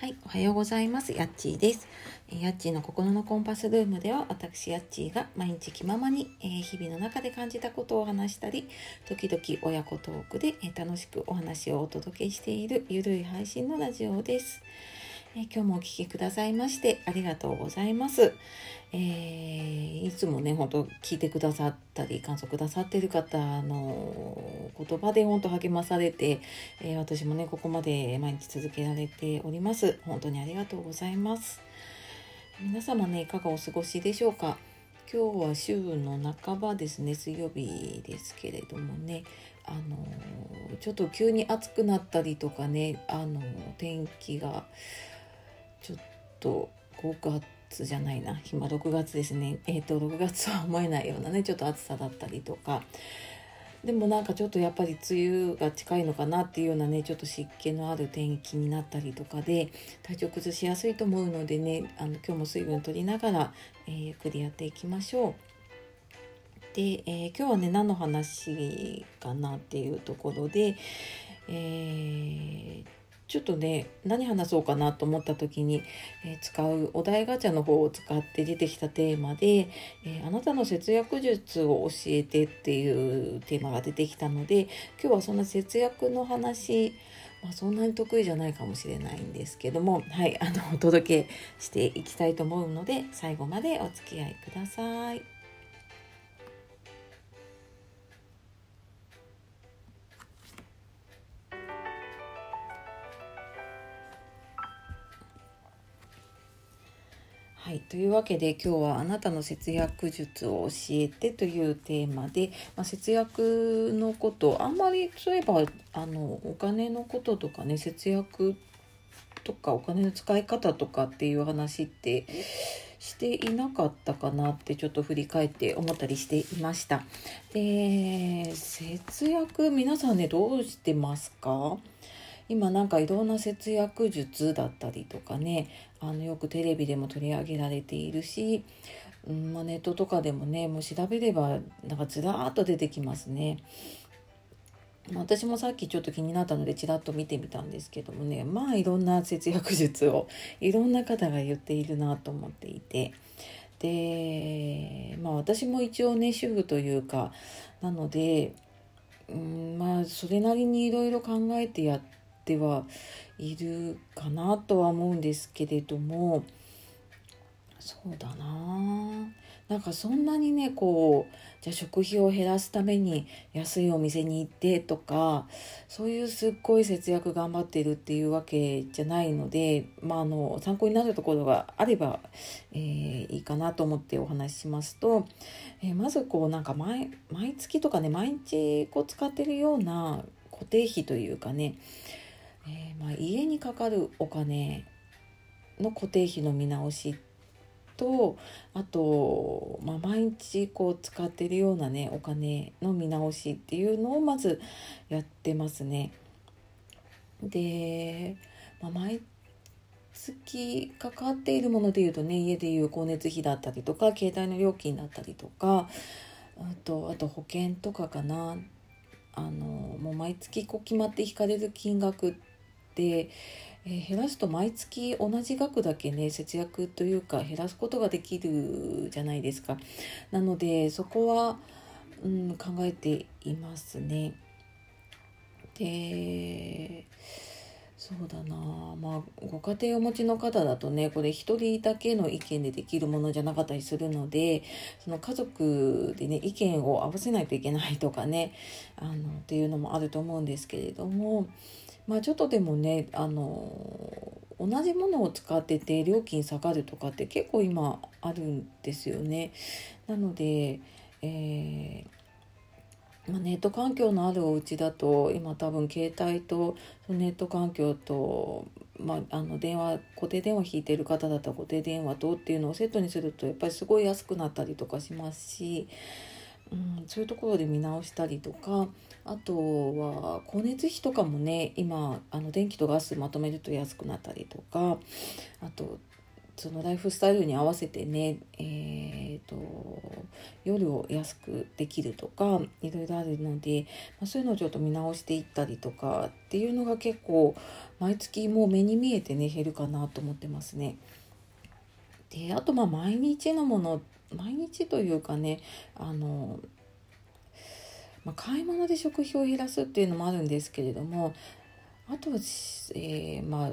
はい、おはようございます。やっちーです。やっちーの心のコンパスルームでは、私やっちーが毎日気ままに、えー、日々の中で感じたことを話したり、時々親子トークで、えー、楽しくお話をお届けしているゆるい配信のラジオです。えー、今日もお聴きくださいましてありがとうございます。えー、いつもね、本当聞いてくださったり、感想くださってる方の言葉で本当励まされて、えー、私もね、ここまで毎日続けられております。本当にありがとうございます。皆様ね、いかがお過ごしでしょうか？今日は週の半ばですね、水曜日ですけれどもね、あのちょっと急に暑くなったりとかね、あの天気がちょっと5月じゃないな。今6月ですね。えっ、ー、と6月は思えないようなねちょっと暑さだったりとか。でもなんかちょっとやっぱり梅雨が近いのかなっていうようなねちょっと湿気のある天気になったりとかで体調崩しやすいと思うのでねあの今日も水分取りながら、えー、ゆっくりやっていきましょう。で、えー、今日はね何の話かなっていうところで、えーちょっとね何話そうかなと思った時に、えー、使うお題ガチャの方を使って出てきたテーマで、えー、あなたの節約術を教えてっていうテーマが出てきたので今日はそんな節約の話まあ、そんなに得意じゃないかもしれないんですけども、はい、あの、お届けしていきたいと思うので、最後までお付き合いください。はい、というわけで今日はあなたの節約術を教えてというテーマで、まあ、節約のことあんまりそういえばあのお金のこととかね節約とかお金の使い方とかっていう話ってしていなかったかなってちょっと振り返って思ったりしていました。で節約皆さんねどうしてますか？今なんかいろんな節約術だったりとかねあのよくテレビでも取り上げられているし、うんまあ、ネットとかでもねもう調べればなんかずらーっと出てきますね。私もさっきちょっと気になったのでちらっと見てみたんですけどもねまあいろんな節約術を いろんな方が言っているなと思っていてでまあ私も一応ね主婦というかなのでうんまあそれなりにいろいろ考えてやっててはいるかなとは思うんですけれどもそうだな。なんかそんなにねこうじゃあ食費を減らすために安いお店に行ってとかそういうすっごい節約頑張ってるっていうわけじゃないので、まあ、あの参考になるところがあれば、えー、いいかなと思ってお話ししますと、えー、まずこうなんか毎毎月とかね毎日こう使ってるような固定費というかねえー、まあ、家にかかるお金の固定費の見直しとあと、まあ、毎日こう使ってるようなねお金の見直しっていうのをまずやってますね。で、まあ、毎月かかっているものでいうとね家でいう光熱費だったりとか携帯の料金だったりとかあとあと保険とかかなあのもう毎月こう決まって引かれる金額っ、えー、減らすと毎月同じ額だけね節約というか減らすことができるじゃないですか。なのでそこは、うん、考えていますね。でそうだなまあご家庭をお持ちの方だとねこれ一人だけの意見でできるものじゃなかったりするのでその家族でね意見を合わせないといけないとかねあのっていうのもあると思うんですけれどもまあちょっとでもねあの同じものを使ってて料金下がるとかって結構今あるんですよね。なので、えー、ま、ネット環境のあるお家だと今多分携帯とネット環境と、まあ、あの電話固定電話引いてる方だったら固定電話とっていうのをセットにするとやっぱりすごい安くなったりとかしますし。うん、そういうところで見直したりとかあとは光熱費とかもね今あの電気とガスまとめると安くなったりとかあとそのライフスタイルに合わせてね、えーと、夜を安くできるとかいろいろあるので、まあ、そういうのをちょっと見直していったりとかっていうのが結構毎月もう目に見えてね減るかなと思ってますね。であとまあ毎日のもの毎日というかねあの、まあ、買い物で食費を減らすっていうのもあるんですけれどもあとは、えー、まあ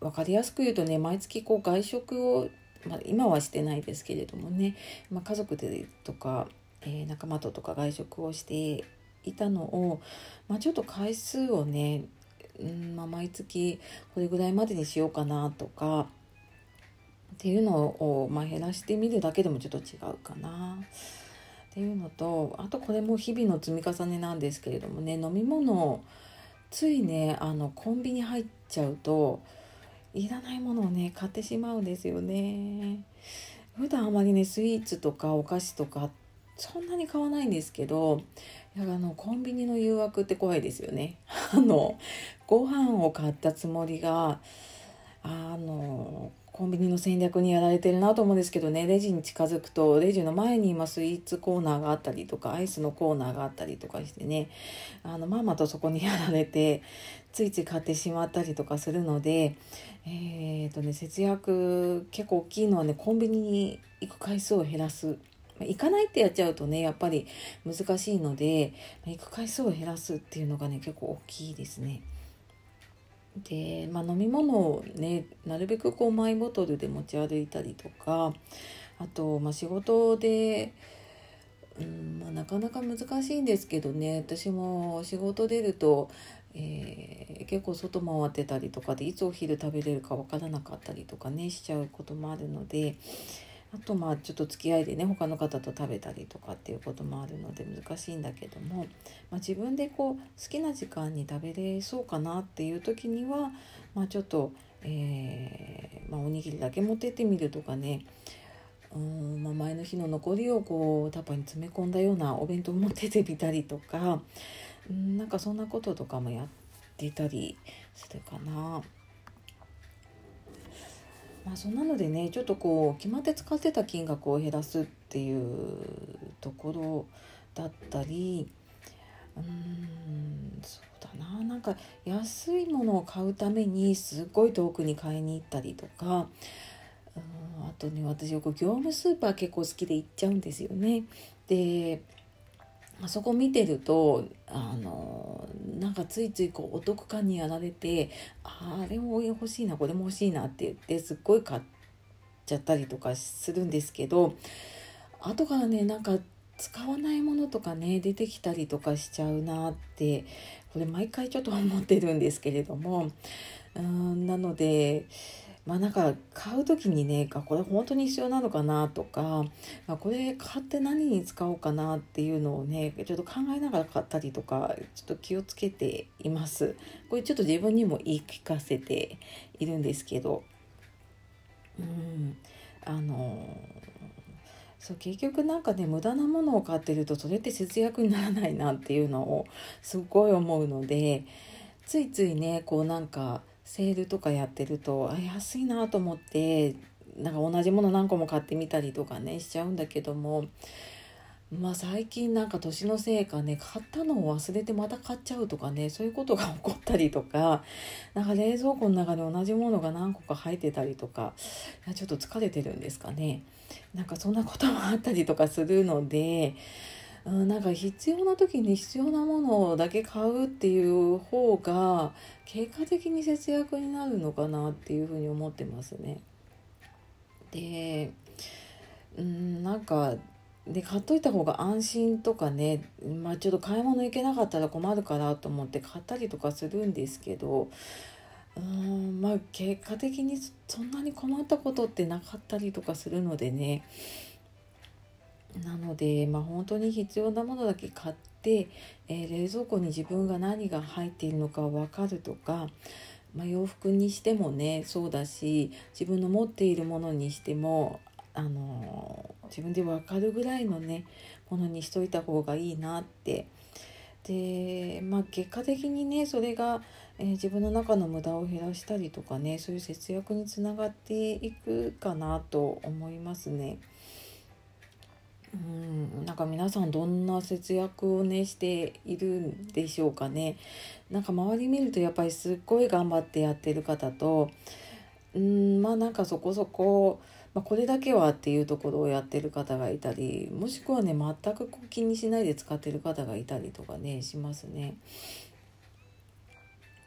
分かりやすく言うとね毎月こう外食を、まあ、今はしてないですけれどもね、まあ、家族でとか、えー、仲間ととか外食をしていたのを、まあ、ちょっと回数をね、うんまあ、毎月これぐらいまでにしようかなとかっていうのを、まあ、減らしてみるだけでもちょっと違うかな。っていうのとあとこれも日々の積み重ねなんですけれどもね飲み物ついねあのコンビニ入っちゃうといらないものをね買ってしまうんですよね。普段あまりねスイーツとかお菓子とかそんなに買わないんですけどやあのコンビニの誘惑って怖いですよね。あのご飯を買ったつもりがあのコンビニの戦略にやられてるなと思うんですけどね。レジに近づくとレジの前に今スイーツコーナーがあったりとかアイスのコーナーがあったりとかしてね。あのまんまとそこにやられてついつい買ってしまったりとかするのでえーとね、節約結構大きいのはねコンビニに行く回数を減らす。行かないってやっちゃうとねやっぱり難しいので行く回数を減らすっていうのがね結構大きいですね。で、まあ、飲み物をねなるべくこうマイボトルで持ち歩いたりとかあと、まあ、仕事で、うんまあ、なかなか難しいんですけどね私も仕事出ると、えー、結構外回ってたりとかでいつお昼食べれるか分からなかったりとかねしちゃうこともあるので。あとまあちょっと付き合いでね他の方と食べたりとかっていうこともあるので難しいんだけども、まあ、自分でこう好きな時間に食べれそうかなっていう時には、まあ、ちょっと、えー、まあ、おにぎりだけ持ってってみるとかねうん、まあ、前の日の残りをこうタッパーに詰め込んだようなお弁当持っててみたりとか、うん、なんかそんなこととかもやってたりするかな。まあ、そんなのでねちょっとこう決まって使ってた金額を減らすっていうところだったりうーんそうだななんか安いものを買うためにすっごい遠くに買いに行ったりとかうんあとね私よく業務スーパー結構好きで行っちゃうんですよね。であそこ見てるとあのなんかついついこうお得感にやられてあれも欲しいなこれも欲しいなって言ってすっごい買っちゃったりとかするんですけど後からねなんか使わないものとかね出てきたりとかしちゃうなってこれ毎回ちょっと思ってるんですけれどもうんなのでまあなんか買う時にねこれ本当に必要なのかなとか、ま、これ買って何に使おうかなっていうのをねちょっと考えながら買ったりとかちょっと気をつけています。これちょっと自分にも言い聞かせているんですけどうんあのそう結局なんかね無駄なものを買ってるとそれって節約にならないなっていうのをすごい思うのでついついねこうなんかセールとかやってるとあ安いなと思ってなんか同じもの何個も買ってみたりとかねしちゃうんだけどもまあ最近なんか年のせいかね買ったのを忘れてまた買っちゃうとかねそういうことが起こったりとかなんか冷蔵庫の中で同じものが何個か入ってたりとかちょっと疲れてるんですかね。なんかそんなこともあったりとかするのでうん、なんか必要な時に必要なものだけ買うっていう方が結果的に節約になるのかなっていうふうに思ってますね。でうんなんかで買っといた方が安心とかねまあちょっと買い物行けなかったら困るかなと思って買ったりとかするんですけどうんまあ結果的にそんなに困ったことってなかったりとかするのでねなので、まあ、本当に必要なものだけ買って、えー、冷蔵庫に自分が何が入っているのか分かるとか、まあ、洋服にしてもねそうだし自分の持っているものにしても、あのー、自分で分かるぐらいのねものにしといた方がいいなってでまあ結果的にねそれが、えー、自分の中の無駄を減らしたりとかねそういう節約につながっていくかなと思いますね。うんなんか皆さんどんな節約をねしているんでしょうかねなんか周り見るとやっぱりすっごい頑張ってやってる方とうんまあなんかそこそこ、まあ、これだけはっていうところをやってる方がいたりもしくはね全く気にしないで使ってる方がいたりとかねしますね。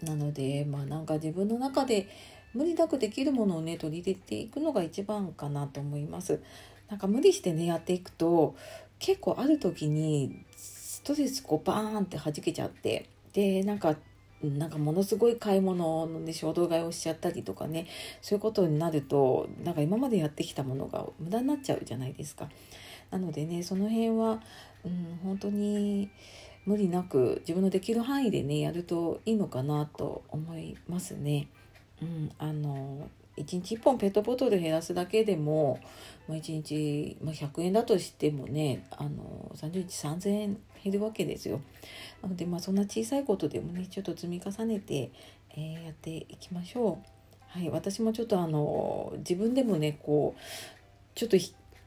なのでまあなんか自分の中で無理なくできるものをね取り入れていくのが一番かなと思います。なんか無理してねやっていくと結構ある時にストレスこうバーンって弾けちゃってでなんかなんかものすごい買い物のね衝動買いをしちゃったりとかねそういうことになるとなんか今までやってきたものが無駄になっちゃうじゃないですか。なのでねその辺は、うん、本当に無理なく自分のできる範囲でねやるといいのかなと思いますね。うん、あの1日1本ペットボトル減らすだけでも、まあ、1日、まあ、100円だとしてもねあの30日3000円減るわけですよ。なので、まあ、そんな小さいことでもねちょっと積み重ねて、えー、やっていきましょう。はい、私もちょっとあの自分でもねこうちょっと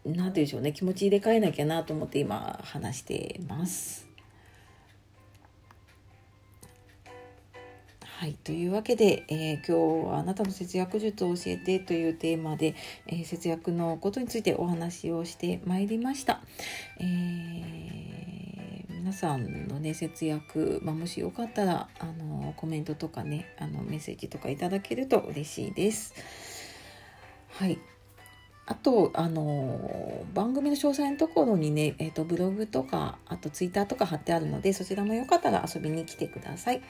何て言うんでしょうね気持ち入れ替えなきゃなと思って今話してます。はい、というわけで、えー、今日はあなたの節約術を教えてというテーマで、えー、節約のことについてお話をしてまいりました。えー、皆さんのね節約、まあ、もしよかったらあのコメントとかねあのメッセージとかいただけると嬉しいです。はいあと、あの番組の詳細のところにね、えーと、ブログとか、あとツイッターとか貼ってあるので、そちらもよかったら遊びに来てください。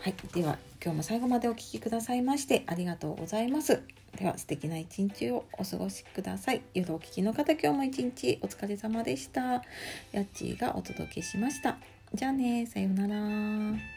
はい。では、今日も最後までお聴きくださいまして、ありがとうございます。では、素敵な一日をお過ごしください。夜お聴きの方、今日も一日お疲れ様でした。やっちーがお届けしました。じゃあね、さようなら。